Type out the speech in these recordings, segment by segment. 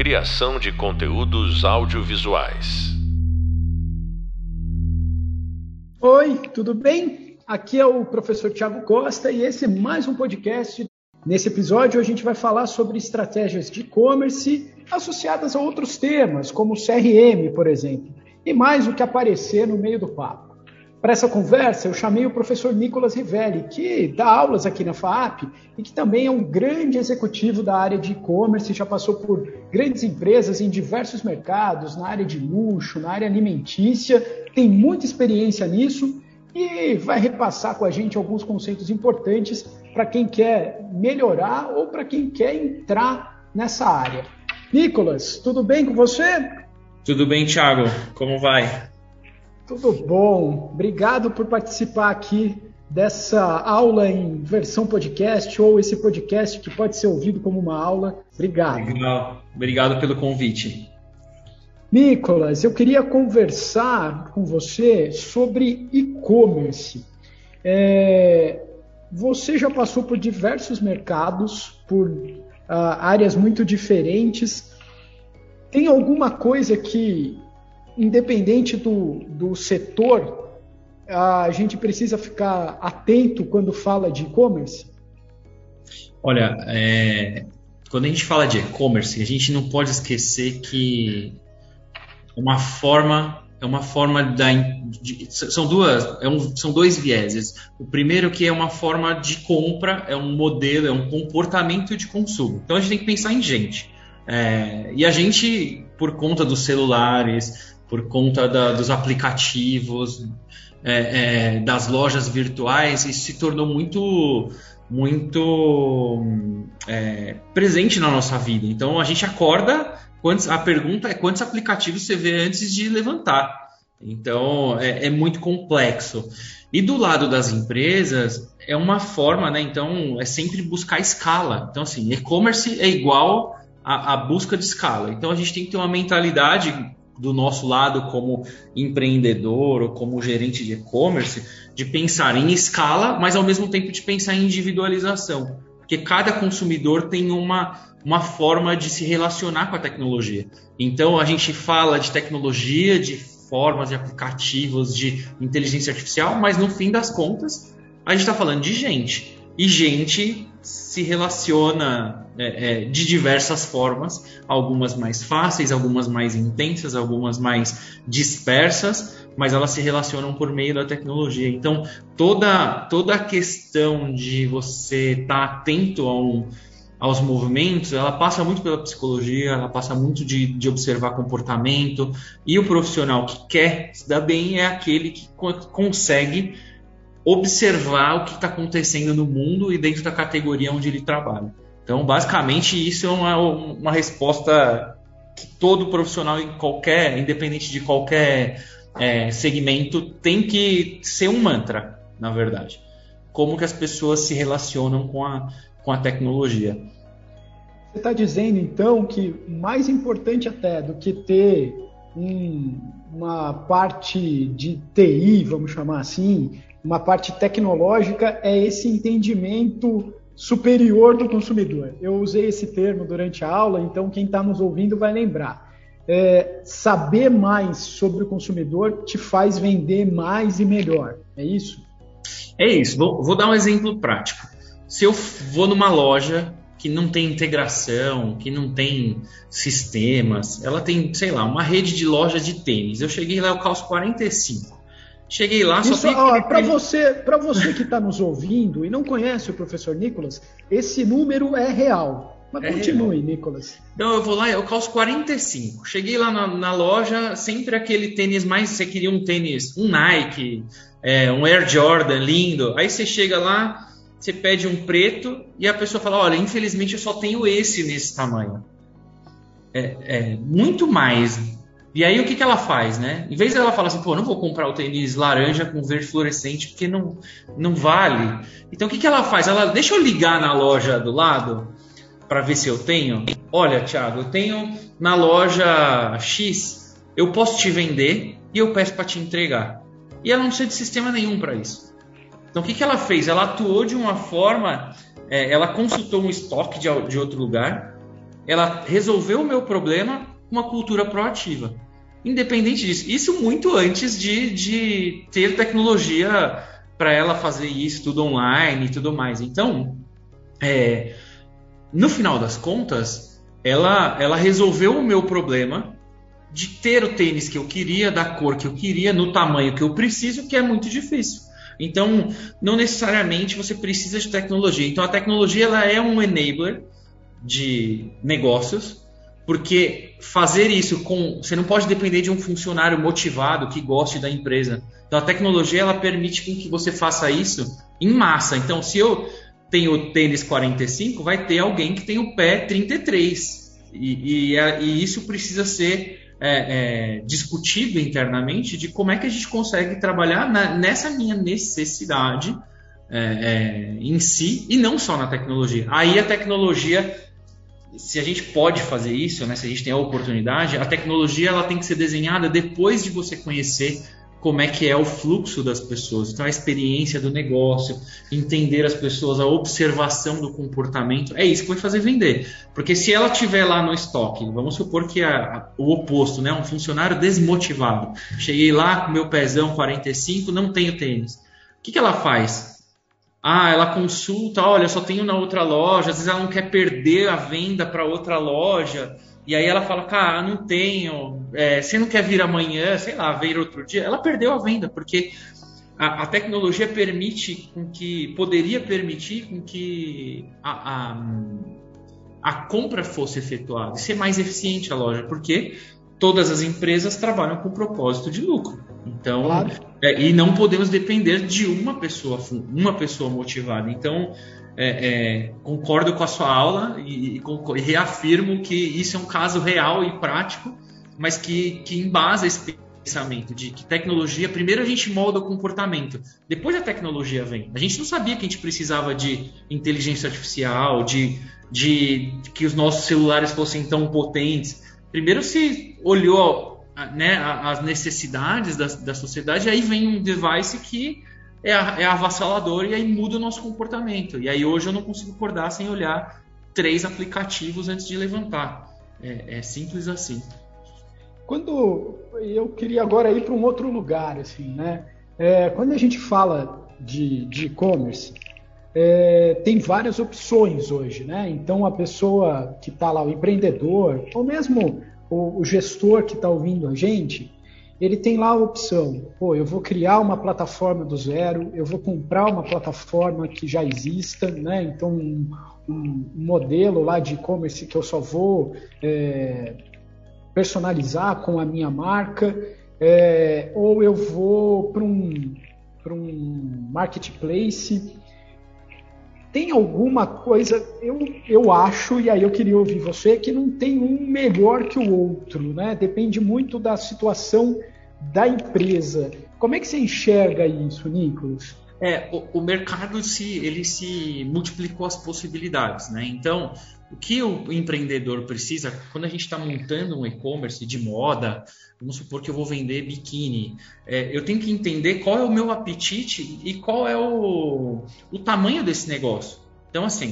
Criação de conteúdos audiovisuais. Oi, tudo bem? Aqui é o professor Tiago Costa e esse é mais um podcast. Nesse episódio, a gente vai falar sobre estratégias de e-commerce associadas a outros temas, como CRM, por exemplo, e mais o que aparecer no meio do papo. Para essa conversa, eu chamei o professor Nicolas Rivelli, que dá aulas aqui na FAAP e que também é um grande executivo da área de e-commerce, já passou por grandes empresas em diversos mercados, na área de luxo, na área alimentícia, tem muita experiência nisso e vai repassar com a gente alguns conceitos importantes para quem quer melhorar ou para quem quer entrar nessa área. Nicolas, tudo bem com você? Tudo bem, Thiago. Como vai? Tudo bom. Obrigado por participar aqui dessa aula em versão podcast ou esse podcast que pode ser ouvido como uma aula. Obrigado. Legal. Obrigado pelo convite. Nicolas, eu queria conversar com você sobre e-commerce. É, você já passou por diversos mercados, por uh, áreas muito diferentes. Tem alguma coisa que independente do, do setor, a gente precisa ficar atento quando fala de e-commerce? Olha, é, quando a gente fala de e-commerce, a gente não pode esquecer que uma forma é uma forma da de, são duas é um, são dois vieses. O primeiro que é uma forma de compra, é um modelo, é um comportamento de consumo. Então a gente tem que pensar em gente. É, e a gente, por conta dos celulares, por conta da, dos aplicativos, é, é, das lojas virtuais, isso se tornou muito muito é, presente na nossa vida. Então a gente acorda, quantos, a pergunta é quantos aplicativos você vê antes de levantar. Então é, é muito complexo. E do lado das empresas é uma forma, né? Então é sempre buscar escala. Então assim, e-commerce é igual a busca de escala. Então a gente tem que ter uma mentalidade do nosso lado como empreendedor ou como gerente de e-commerce, de pensar em escala, mas ao mesmo tempo de pensar em individualização. Porque cada consumidor tem uma, uma forma de se relacionar com a tecnologia. Então a gente fala de tecnologia, de formas de aplicativos, de inteligência artificial, mas no fim das contas a gente está falando de gente. E gente se relaciona é, é, de diversas formas, algumas mais fáceis, algumas mais intensas, algumas mais dispersas, mas elas se relacionam por meio da tecnologia. Então, toda, toda a questão de você estar tá atento ao, aos movimentos, ela passa muito pela psicologia, ela passa muito de, de observar comportamento, e o profissional que quer se dar bem é aquele que consegue observar o que está acontecendo no mundo e dentro da categoria onde ele trabalha. Então, basicamente, isso é uma, uma resposta que todo profissional em qualquer, independente de qualquer é, segmento, tem que ser um mantra, na verdade. Como que as pessoas se relacionam com a, com a tecnologia. Você está dizendo, então, que mais importante até do que ter um, uma parte de TI, vamos chamar assim, uma parte tecnológica é esse entendimento superior do consumidor. Eu usei esse termo durante a aula, então quem está nos ouvindo vai lembrar. É, saber mais sobre o consumidor te faz vender mais e melhor. É isso? É isso. Vou, vou dar um exemplo prático. Se eu vou numa loja que não tem integração, que não tem sistemas, ela tem, sei lá, uma rede de loja de tênis. Eu cheguei lá, eu calço 45. Cheguei lá, só Isso, ó, para você, para você que está nos ouvindo e não conhece o professor Nicolas, esse número é real. Mas é continue, real. Nicolas. Então eu vou lá, eu calço 45. Cheguei lá na, na, loja, sempre aquele tênis mais. Você queria um tênis, um Nike, é, um Air Jordan lindo. Aí você chega lá, você pede um preto e a pessoa fala: Olha, infelizmente eu só tenho esse nesse tamanho. É, é muito mais e aí o que, que ela faz, né? Em vez dela falar assim, pô, não vou comprar o tênis laranja com verde fluorescente porque não, não vale. Então o que, que ela faz? Ela deixa eu ligar na loja do lado para ver se eu tenho. Olha, Thiago, eu tenho na loja X, eu posso te vender e eu peço para te entregar. E ela não precisa de sistema nenhum para isso. Então o que, que ela fez? Ela atuou de uma forma, é, ela consultou um estoque de, de outro lugar ela resolveu o meu problema uma cultura proativa. Independente disso, isso muito antes de, de ter tecnologia para ela fazer isso tudo online e tudo mais. Então, é, no final das contas, ela, ela resolveu o meu problema de ter o tênis que eu queria, da cor que eu queria, no tamanho que eu preciso, que é muito difícil. Então, não necessariamente você precisa de tecnologia. Então, a tecnologia ela é um enabler de negócios, porque fazer isso com. Você não pode depender de um funcionário motivado que goste da empresa. Então, a tecnologia ela permite que você faça isso em massa. Então, se eu tenho tênis 45, vai ter alguém que tem o pé 33. E, e, e isso precisa ser é, é, discutido internamente de como é que a gente consegue trabalhar na, nessa minha necessidade é, é, em si e não só na tecnologia. Aí a tecnologia, se a gente pode fazer isso, né, se a gente tem a oportunidade, a tecnologia ela tem que ser desenhada depois de você conhecer como é que é o fluxo das pessoas. Então, a experiência do negócio, entender as pessoas, a observação do comportamento, é isso que vai fazer vender. Porque se ela tiver lá no estoque, vamos supor que a, o oposto, né, um funcionário desmotivado, cheguei lá com meu pezão 45, não tenho tênis. O que, que ela faz? Ah, ela consulta, olha, só tenho na outra loja, às vezes ela não quer perder a venda para outra loja. E aí ela fala, cara, não tenho, é, você não quer vir amanhã, sei lá, vir outro dia. Ela perdeu a venda, porque a, a tecnologia permite com que, poderia permitir com que a, a, a compra fosse efetuada e ser mais eficiente a loja, porque todas as empresas trabalham com propósito de lucro. Então, claro. é, e não podemos depender de uma pessoa, uma pessoa motivada. Então, é, é, concordo com a sua aula e, e, e, reafirmo que isso é um caso real e prático, mas que, que embasa esse pensamento de que tecnologia, primeiro a gente molda o comportamento, depois a tecnologia vem. A gente não sabia que a gente precisava de inteligência artificial, de, de, de que os nossos celulares fossem tão potentes. Primeiro se olhou né, as necessidades da, da sociedade, e aí vem um device que é, é avassalador e aí muda o nosso comportamento. E aí hoje eu não consigo acordar sem olhar três aplicativos antes de levantar. É, é simples assim. Quando eu queria agora ir para um outro lugar, assim, né? É, quando a gente fala de e-commerce, é, tem várias opções hoje, né? Então a pessoa que está lá, o empreendedor, ou mesmo o, o gestor que está ouvindo a gente, ele tem lá a opção, pô, eu vou criar uma plataforma do zero, eu vou comprar uma plataforma que já exista, né? Então um, um modelo lá de e-commerce que eu só vou é, personalizar com a minha marca, é, ou eu vou para um, um marketplace. Tem alguma coisa, eu, eu acho, e aí eu queria ouvir você, que não tem um melhor que o outro, né? Depende muito da situação da empresa. Como é que você enxerga isso, Nicolas? É, o, o, mercado se ele se multiplicou as possibilidades, né? Então, o que o empreendedor precisa quando a gente está montando um e-commerce de moda, vamos supor que eu vou vender biquíni, é, eu tenho que entender qual é o meu apetite e qual é o, o tamanho desse negócio. Então, assim,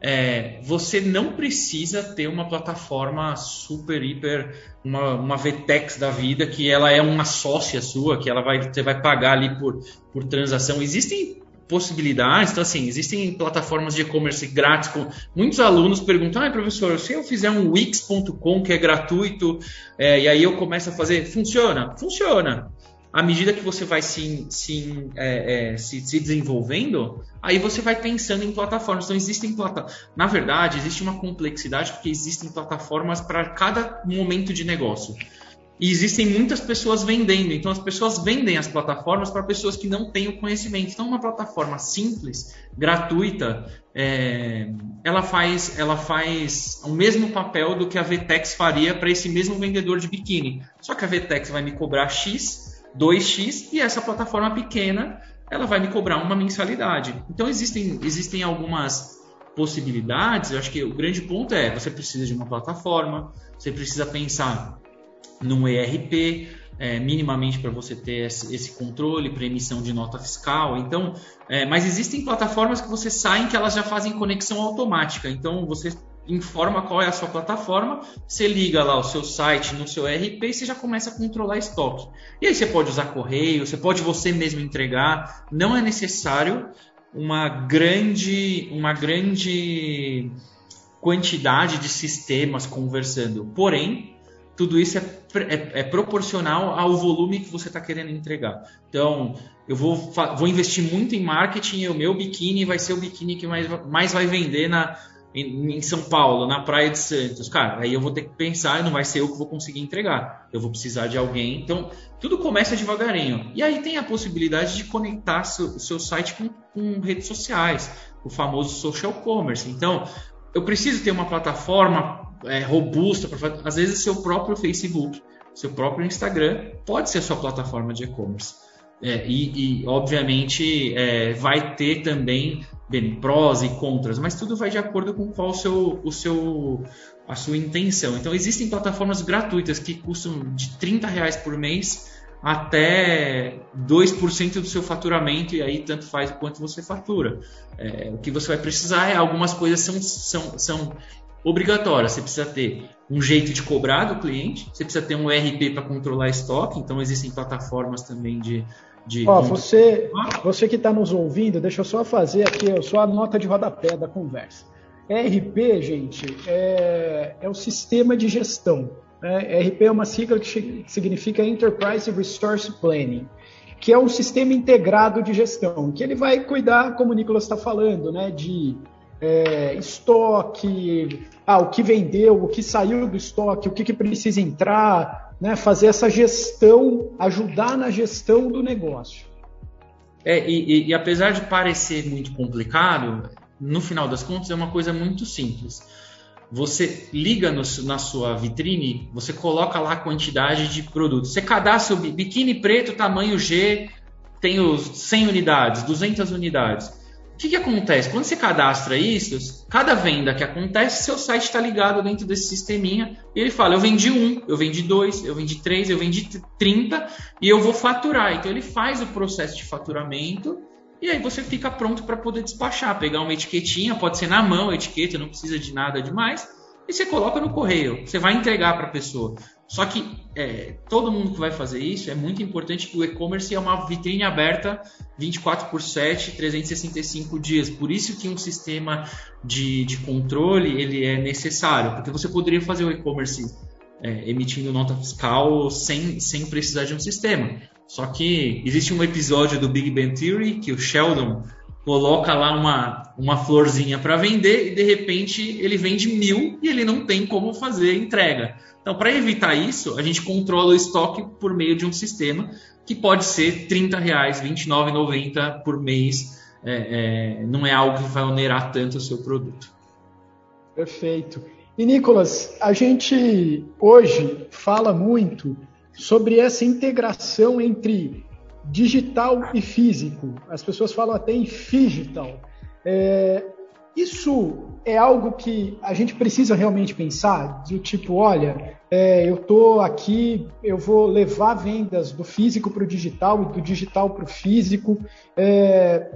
é, você não precisa ter uma plataforma super, hiper, uma, uma VTEX da vida, que ela é uma sócia sua, que ela vai, você vai pagar ali por, por transação. Existem possibilidades, então assim, existem plataformas de e-commerce grátis, com muitos alunos perguntam, ah, professor, se eu fizer um wix.com que é gratuito, é, e aí eu começo a fazer, funciona? Funciona à medida que você vai se, se, é, é, se, se, desenvolvendo, aí você vai pensando em plataformas. Então, existem plataformas. Na verdade, existe uma complexidade porque existem plataformas para cada momento de negócio. E existem muitas pessoas vendendo. Então, as pessoas vendem as plataformas para pessoas que não têm o conhecimento. Então, uma plataforma simples, gratuita, é, ela, faz, ela faz o mesmo papel do que a VTEX faria para esse mesmo vendedor de biquíni. Só que a VTEX vai me cobrar X 2x e essa plataforma pequena ela vai me cobrar uma mensalidade. Então existem, existem algumas possibilidades. Eu acho que o grande ponto é você precisa de uma plataforma, você precisa pensar num ERP, é, minimamente para você ter esse, controle para emissão de nota fiscal. Então, é, mas existem plataformas que você saem que elas já fazem conexão automática. Então você informa qual é a sua plataforma, você liga lá o seu site no seu ERP e você já começa a controlar estoque. E aí você pode usar correio, você pode você mesmo entregar, não é necessário uma grande, uma grande quantidade de sistemas conversando. Porém, tudo isso é, é, é proporcional ao volume que você está querendo entregar. Então, eu vou, vou investir muito em marketing e o meu biquíni vai ser o biquíni que mais, mais vai vender na, em, em, São Paulo, na Praia de Santos. Cara, aí eu vou ter que pensar, não vai ser eu que vou conseguir entregar. Eu vou precisar de alguém. Então, tudo começa devagarinho. E aí tem a possibilidade de conectar o seu site com, com redes sociais, o famoso social commerce. Então, eu preciso ter uma plataforma é, robusta para às vezes seu próprio Facebook, seu próprio Instagram pode ser a sua plataforma de e-commerce. É, e, e, obviamente é, vai ter também bem, prós e contras, mas tudo vai de acordo com qual o seu, o seu, a sua intenção. Então existem plataformas gratuitas que custam de 30 reais por mês até 2% do seu faturamento, e aí tanto faz quanto você fatura. É, o que você vai precisar é algumas coisas são, são, são obrigatórias. Você precisa ter um jeito de cobrar do cliente, você precisa ter um ERP para controlar estoque, então existem plataformas também de. de Ó, você, você que está nos ouvindo, deixa eu só fazer aqui só a nota de rodapé da conversa. ERP, gente, é, é o sistema de gestão. Né? ERP é uma sigla que significa Enterprise Resource Planning, que é um sistema integrado de gestão, que ele vai cuidar, como o Nicolas está falando, né, de é, estoque, ah, o que vendeu, o que saiu do estoque, o que, que precisa entrar, né, fazer essa gestão, ajudar na gestão do negócio. É, e, e, e apesar de parecer muito complicado, no final das contas é uma coisa muito simples você liga no, na sua vitrine, você coloca lá a quantidade de produtos. Você cadastra o biquíni preto, tamanho G, tem os 100 unidades, 200 unidades. O que, que acontece? Quando você cadastra isso, cada venda que acontece, seu site está ligado dentro desse sisteminha e ele fala: eu vendi um, eu vendi dois, eu vendi três, eu vendi 30 e eu vou faturar. Então ele faz o processo de faturamento e aí você fica pronto para poder despachar, pegar uma etiquetinha, pode ser na mão a etiqueta, não precisa de nada demais, e você coloca no correio. Você vai entregar para a pessoa. Só que é, todo mundo que vai fazer isso é muito importante que o e-commerce é uma vitrine aberta 24 por 7, 365 dias. Por isso que um sistema de, de controle ele é necessário, porque você poderia fazer o e-commerce é, emitindo nota fiscal sem, sem precisar de um sistema. Só que existe um episódio do Big Bang Theory que o Sheldon coloca lá uma, uma florzinha para vender e de repente ele vende mil e ele não tem como fazer entrega. Então, para evitar isso, a gente controla o estoque por meio de um sistema que pode ser 30 reais, 29,90 por mês. É, é, não é algo que vai onerar tanto o seu produto. Perfeito. E Nicolas, a gente hoje fala muito sobre essa integração entre digital e físico. As pessoas falam até em digital. É, isso é algo que a gente precisa realmente pensar, do tipo, olha, é, eu estou aqui, eu vou levar vendas do físico para o digital e do digital para o físico, é,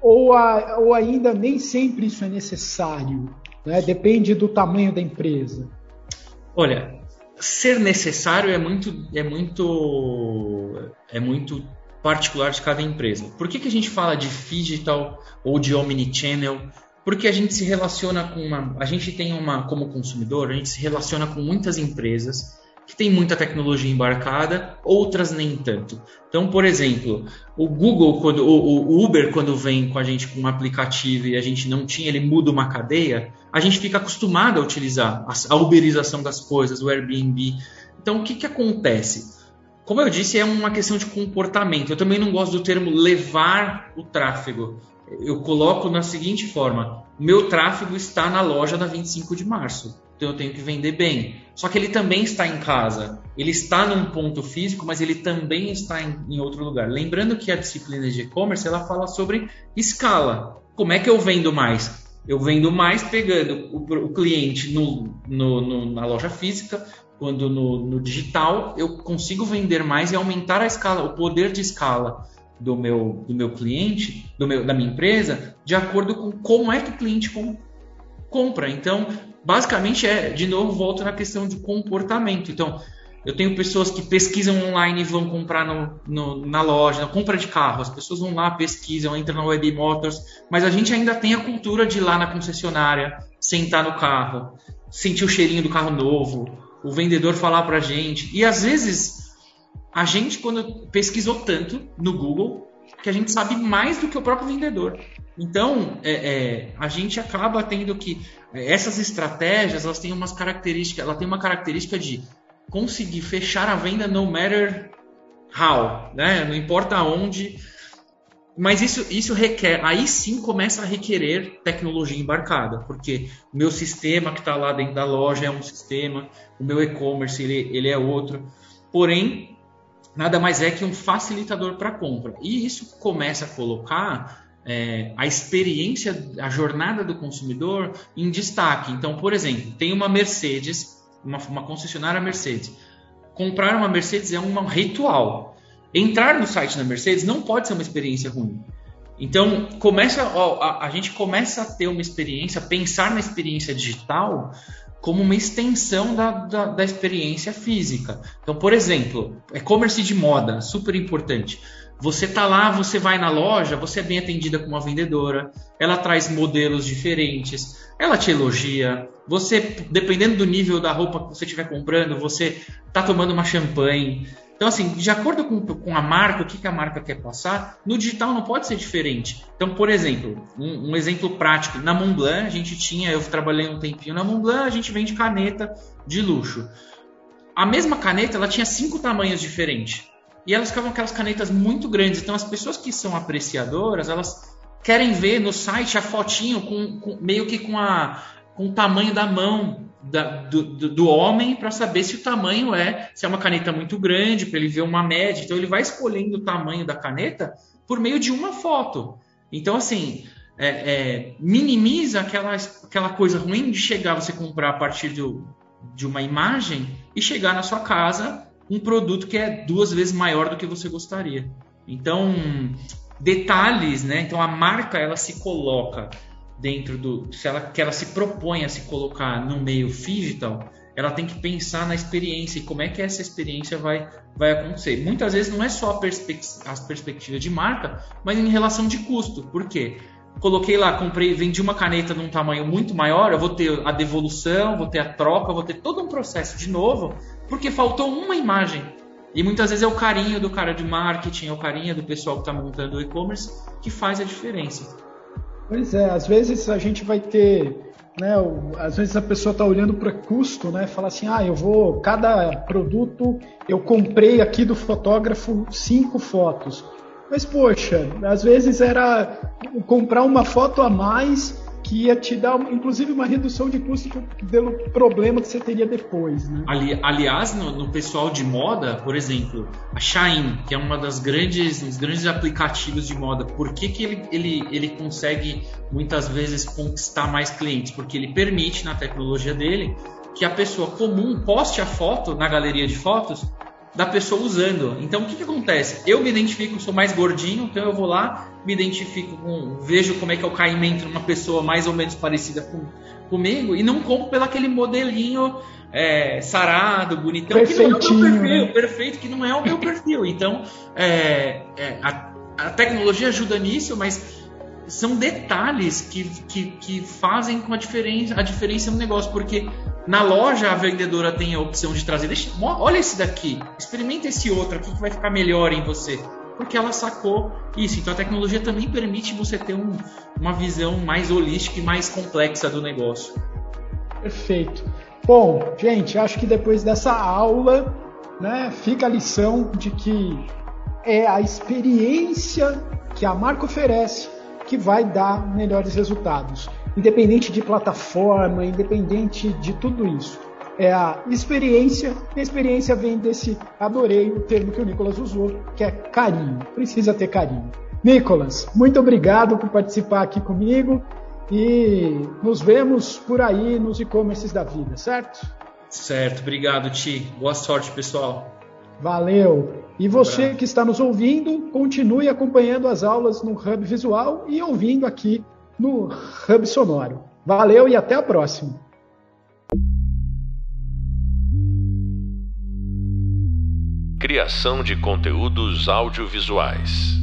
ou, a, ou ainda nem sempre isso é necessário, né? depende do tamanho da empresa. Olha, ser necessário é muito é muito é muito particular de cada empresa. Por que, que a gente fala de digital ou de omnichannel? Porque a gente se relaciona com uma a gente tem uma como consumidor, a gente se relaciona com muitas empresas que tem muita tecnologia embarcada, outras nem tanto. Então, por exemplo, o Google, quando, o, o, Uber, quando vem com a gente com um aplicativo e a gente não tinha, ele muda uma cadeia, a gente fica acostumado a utilizar a, a uberização das coisas, o Airbnb. Então, o que, que acontece? Como eu disse, é uma questão de comportamento. Eu também não gosto do termo levar o tráfego. Eu coloco na seguinte forma: meu tráfego está na loja da 25 de março então eu tenho que vender bem. Só que ele também está em casa. Ele está num ponto físico, mas ele também está em, em outro lugar. Lembrando que a disciplina de e-commerce ela fala sobre escala. Como é que eu vendo mais? Eu vendo mais pegando o, o cliente no, no, no, na loja física, quando no, digital eu consigo vender mais e aumentar a escala, o poder de escala do meu, do meu cliente, do meu, da minha empresa, de acordo com como é que o cliente compra. Então, basicamente é, de novo, volto na questão de comportamento. Então, eu tenho pessoas que pesquisam online e vão comprar no, no, na loja, na compra de carro. As pessoas vão lá, pesquisam, entram na Web Motors, mas a gente ainda tem a cultura de ir lá na concessionária, sentar no carro, sentir o cheirinho do carro novo, o vendedor falar para a gente. E às vezes, a gente, quando pesquisou tanto no Google, que a gente sabe mais do que o próprio vendedor. Então, é, é, a gente acaba tendo que essas estratégias, elas têm umas características, ela tem uma característica de conseguir fechar a venda no matter how, né? Não importa onde. Mas isso, isso requer, aí sim começa a requerer tecnologia embarcada, porque o meu sistema que está lá dentro da loja é um sistema, o meu e-commerce ele, ele é outro. Porém, nada mais é que um facilitador para compra. E isso começa a colocar é, a experiência, a jornada do consumidor em destaque. Então, por exemplo, tem uma Mercedes, uma, uma concessionária Mercedes. Comprar uma Mercedes é um ritual. Entrar no site da Mercedes não pode ser uma experiência ruim. Então, começa, ó, a, a, gente começa a ter uma experiência, pensar na experiência digital como uma extensão da, da, da experiência física. Então, por exemplo, e-commerce de moda, super importante. Você tá lá, você vai na loja, você é bem atendida com uma vendedora, ela traz modelos diferentes, ela te elogia. Você, dependendo do nível da roupa que você estiver comprando, você tá tomando uma champanhe. Então, assim, de acordo com, com a marca, o que, que a marca quer passar, no digital não pode ser diferente. Então, por exemplo, um, um exemplo prático, na Montblanc, a gente tinha, eu trabalhei um tempinho na Montblanc, a gente vende caneta de luxo. A mesma caneta, ela tinha cinco tamanhos diferentes. E elas ficavam aquelas canetas muito grandes. Então as pessoas que são apreciadoras, elas querem ver no site a fotinho com, com meio que com, a, com o tamanho da mão da, do, do, homem para saber se o tamanho é, se é uma caneta muito grande, para ele ver uma média. Então ele vai escolhendo o tamanho da caneta por meio de uma foto. Então, assim, é, é, minimiza aquela, aquela coisa ruim de chegar você comprar a partir do, de uma imagem e chegar na sua casa um produto que é duas vezes maior do que você gostaria. Então, detalhes, né? Então a marca ela se coloca dentro do, se ela que ela se propõe a se colocar no meio digital, ela tem que pensar na experiência e como é que essa experiência vai, vai acontecer. Muitas vezes não é só a, perspec a perspectiva de marca, mas em relação de custo. Por quê? Coloquei lá, comprei, vendi uma caneta num tamanho muito maior, eu vou ter a devolução, vou ter a troca, vou ter todo um processo de novo porque faltou uma imagem. E muitas vezes é o carinho do cara de marketing, é o carinho do pessoal que está montando o e-commerce que faz a diferença. Pois é, às vezes a gente vai ter, né, às vezes a pessoa está olhando para custo, né, fala assim, ah, eu vou, cada produto, eu comprei aqui do fotógrafo cinco fotos. Mas poxa, às vezes era comprar uma foto a mais que ia te dar, inclusive, uma redução de custo pelo problema que você teria depois. Né? Ali, aliás, no, no, pessoal de moda, por exemplo, a Shine, que é uma das grandes, dos grandes aplicativos de moda, por que, que ele, ele, ele consegue muitas vezes conquistar mais clientes? Porque ele permite, na tecnologia dele, que a pessoa comum poste a foto na galeria de fotos da pessoa usando. Então o que, que acontece? Eu me identifico, sou mais gordinho, então eu vou lá, me identifico com, vejo como é que é o caimento numa pessoa mais ou menos parecida com, comigo e não compro pelo aquele modelinho é, sarado, bonitão, que não é o meu perfil, né? perfeito, que não é o meu perfil. Então é, é, a, a tecnologia ajuda nisso, mas são detalhes que, que, que fazem com a diferença, a diferença no negócio, porque na loja a vendedora tem a opção de trazer, deixa, olha esse daqui, experimenta esse outro aqui que vai ficar melhor em você, porque ela sacou isso. Então a tecnologia também permite você ter um, uma visão mais holística e mais complexa do negócio. Perfeito. Bom, gente, acho que depois dessa aula, né, fica a lição de que é a experiência que a marca oferece que vai dar melhores resultados. Independente de plataforma, independente de tudo isso. É a experiência, e a experiência vem desse, adorei o termo que o Nicolas usou, que é carinho. Precisa ter carinho. Nicolas, muito obrigado por participar aqui comigo e nos vemos por aí nos e-commerces da vida, certo? Certo, obrigado, Ti. Boa sorte, pessoal. Valeu. E você que está nos ouvindo, continue acompanhando as aulas no Hub Visual e ouvindo aqui no Hub Sonoro. Valeu e até a próxima. Criação de conteúdos audiovisuais.